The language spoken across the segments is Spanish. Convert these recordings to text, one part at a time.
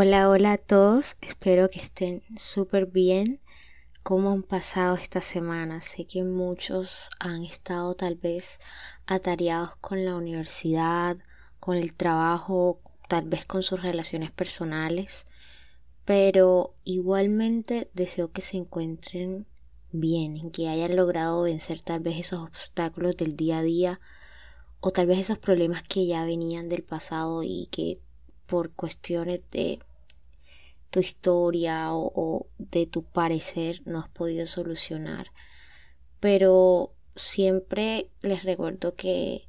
Hola, hola a todos, espero que estén súper bien. ¿Cómo han pasado esta semana? Sé que muchos han estado tal vez atareados con la universidad, con el trabajo, tal vez con sus relaciones personales, pero igualmente deseo que se encuentren bien, que hayan logrado vencer tal vez esos obstáculos del día a día o tal vez esos problemas que ya venían del pasado y que por cuestiones de tu historia o, de tu parecer no has podido solucionar. Pero siempre les recuerdo que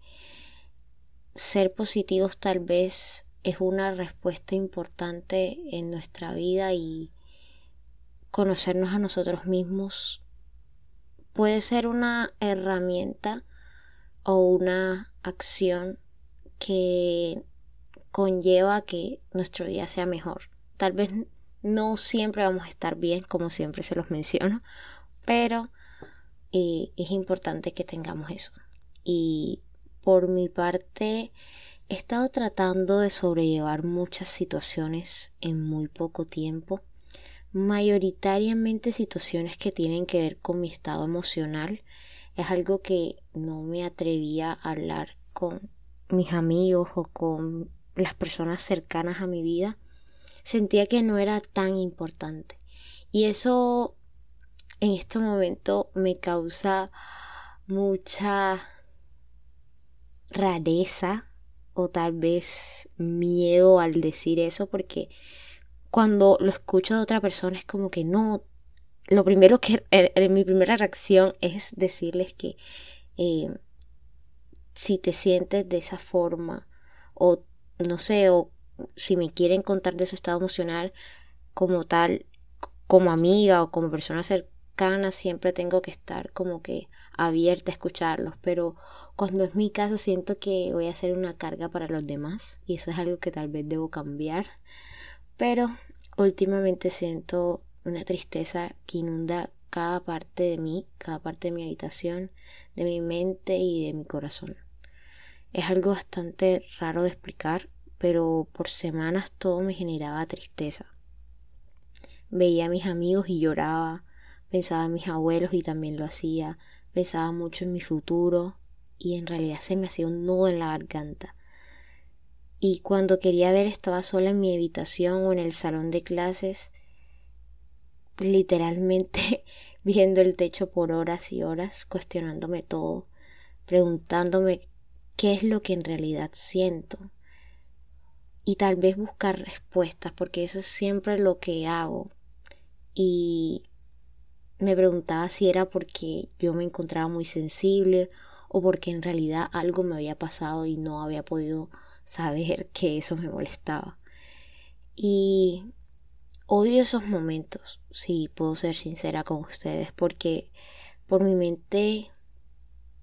ser positivos tal vez es una respuesta importante en nuestra vida y conocernos a nosotros mismos puede ser una herramienta o una acción que conlleva que nuestro día sea mejor. Tal vez no siempre vamos a estar bien, como siempre se los menciono, pero eh, es importante que tengamos eso. Y por mi parte, he estado tratando de sobrellevar muchas situaciones en muy poco tiempo, mayoritariamente situaciones que tienen que ver con mi estado emocional. Es algo que no me atrevía a hablar con mis amigos o con las personas cercanas a mi vida sentía que no era tan importante. Y eso en este momento me causa mucha rareza o tal vez miedo al decir eso porque cuando lo escucho de otra persona es como que no, lo primero que, mi primera reacción es decirles que eh, si te sientes de esa forma o no sé, o si me quieren contar de su estado emocional como tal, como amiga o como persona cercana, siempre tengo que estar como que abierta a escucharlos, pero cuando es mi caso siento que voy a ser una carga para los demás y eso es algo que tal vez debo cambiar, pero últimamente siento una tristeza que inunda cada parte de mí, cada parte de mi habitación, de mi mente y de mi corazón. Es algo bastante raro de explicar, pero por semanas todo me generaba tristeza. Veía a mis amigos y lloraba, pensaba en mis abuelos y también lo hacía, pensaba mucho en mi futuro y en realidad se me hacía un nudo en la garganta. Y cuando quería ver estaba sola en mi habitación o en el salón de clases, literalmente viendo el techo por horas y horas, cuestionándome todo, preguntándome qué es lo que en realidad siento, y tal vez buscar respuestas, porque eso es siempre lo que hago. Y me preguntaba si era porque yo me encontraba muy sensible o porque en realidad algo me había pasado y no había podido saber que eso me molestaba. Y odio esos momentos, si puedo ser sincera con ustedes, porque por mi mente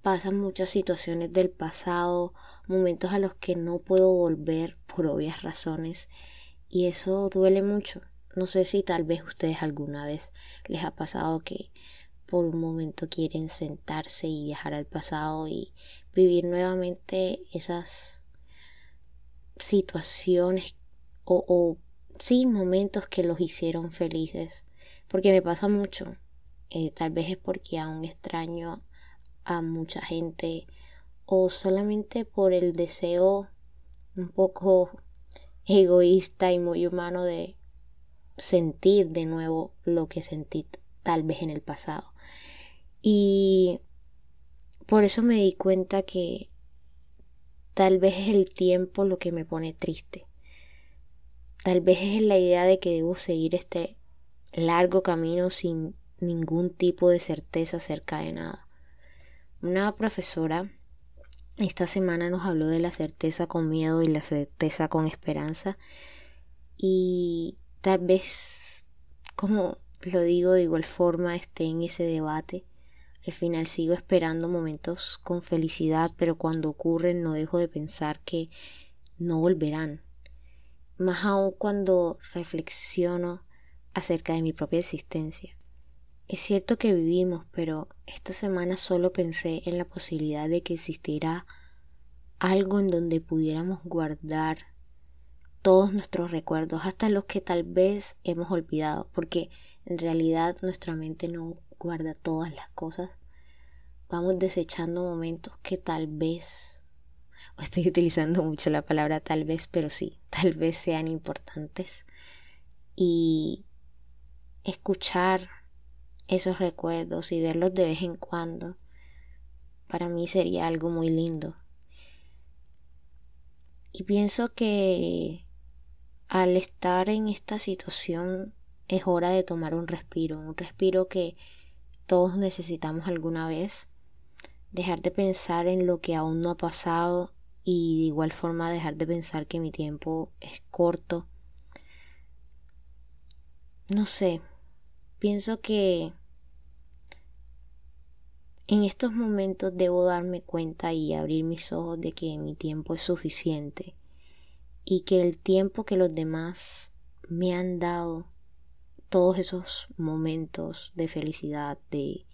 pasan muchas situaciones del pasado, momentos a los que no puedo volver por obvias razones y eso duele mucho. No sé si tal vez ustedes alguna vez les ha pasado que por un momento quieren sentarse y viajar al pasado y vivir nuevamente esas situaciones o, sí momentos que los hicieron felices porque me pasa mucho eh, tal vez es porque aún extraño a mucha gente o solamente por el deseo un poco egoísta y muy humano de sentir de nuevo lo que sentí tal vez en el pasado. Y por eso me di cuenta que tal vez es el tiempo lo que me pone triste. Tal vez es la idea de que debo seguir este largo camino sin ningún tipo de certeza acerca de nada. Una profesora esta semana nos habló de la certeza con miedo y la certeza con esperanza y tal vez, como lo digo de igual forma, esté en ese debate. Al final sigo esperando momentos con felicidad, pero cuando ocurren no dejo de pensar que no volverán. Más aún cuando reflexiono acerca de mi propia existencia. Es cierto que vivimos, pero esta semana solo pensé en la posibilidad de que existiera algo en donde pudiéramos guardar todos nuestros recuerdos, hasta los que tal vez hemos olvidado, porque en realidad nuestra mente no guarda todas las cosas. Vamos desechando momentos que tal vez, estoy utilizando mucho la palabra tal vez, pero sí, tal vez sean importantes. Y escuchar esos recuerdos y verlos de vez en cuando, para mí sería algo muy lindo. Y pienso que al estar en esta situación es hora de tomar un respiro, un respiro que todos necesitamos alguna vez, dejar de pensar en lo que aún no ha pasado y de igual forma dejar de pensar que mi tiempo es corto. No sé, pienso que en estos momentos debo darme cuenta y abrir mis ojos de que mi tiempo es suficiente y que el tiempo que los demás me han dado, todos esos momentos de felicidad, de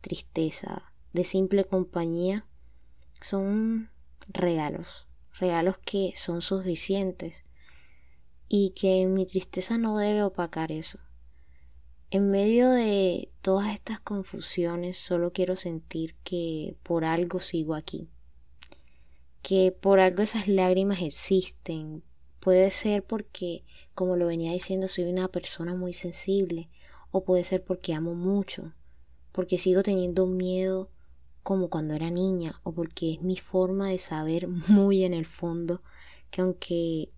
tristeza, de simple compañía, son regalos, regalos que son suficientes y que mi tristeza no debe opacar eso. En medio de todas estas confusiones solo quiero sentir que por algo sigo aquí, que por algo esas lágrimas existen. Puede ser porque, como lo venía diciendo, soy una persona muy sensible, o puede ser porque amo mucho, porque sigo teniendo miedo como cuando era niña, o porque es mi forma de saber muy en el fondo que aunque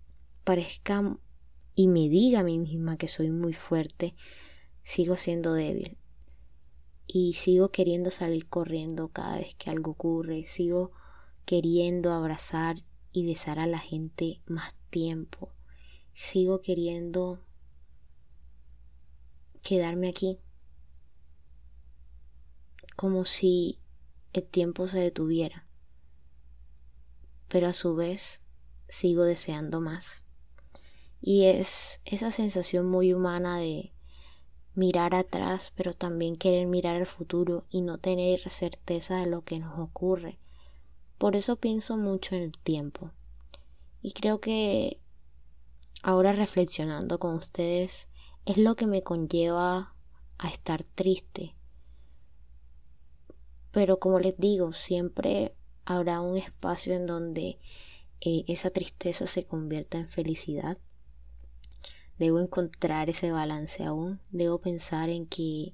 parezca y me diga a mí misma que soy muy fuerte, sigo siendo débil. Y sigo queriendo salir corriendo cada vez que algo ocurre, sigo queriendo abrazar y besar a la gente más tiempo, sigo queriendo quedarme aquí como si el tiempo se detuviera, pero a su vez sigo deseando más. Y es esa sensación muy humana de mirar atrás, pero también querer mirar al futuro y no tener certeza de lo que nos ocurre. Por eso pienso mucho en el tiempo. Y creo que ahora reflexionando con ustedes es lo que me conlleva a estar triste. Pero como les digo, siempre habrá un espacio en donde eh, esa tristeza se convierta en felicidad Debo encontrar ese balance aún. Debo pensar en que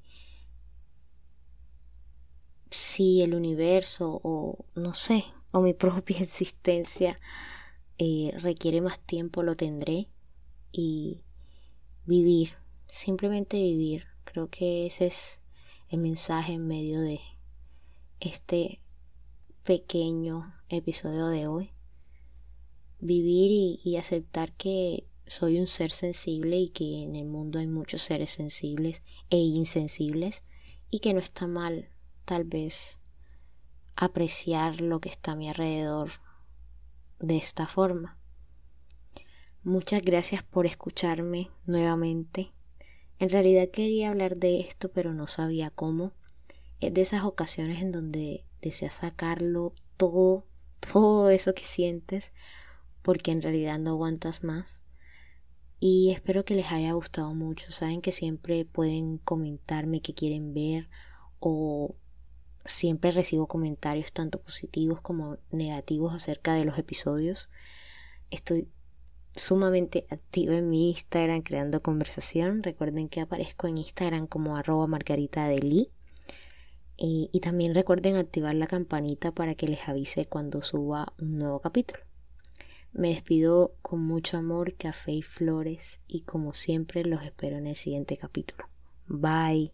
si el universo o no sé, o mi propia existencia eh, requiere más tiempo, lo tendré. Y vivir, simplemente vivir. Creo que ese es el mensaje en medio de este pequeño episodio de hoy. Vivir y aceptar que soy un ser sensible y que en el mundo hay muchos seres sensibles e insensibles y que no está mal tal vez apreciar lo que está a mi alrededor de esta forma. Muchas gracias por escucharme nuevamente. En realidad quería hablar de esto pero no sabía cómo. Es de esas ocasiones en donde deseas sacarlo todo, todo eso que sientes porque en realidad no aguantas más y espero que les haya gustado mucho. Saben que siempre pueden comentarme qué quieren ver o siempre recibo comentarios tanto positivos como negativos acerca de los episodios. Estoy sumamente activa en mi Instagram creando conversación. Recuerden que aparezco en Instagram como arroba margarita de. Y, y también recuerden activar la campanita para que les avise cuando suba un nuevo capítulo. Me despido con mucho amor, café y flores y como siempre los espero en el siguiente capítulo. Bye.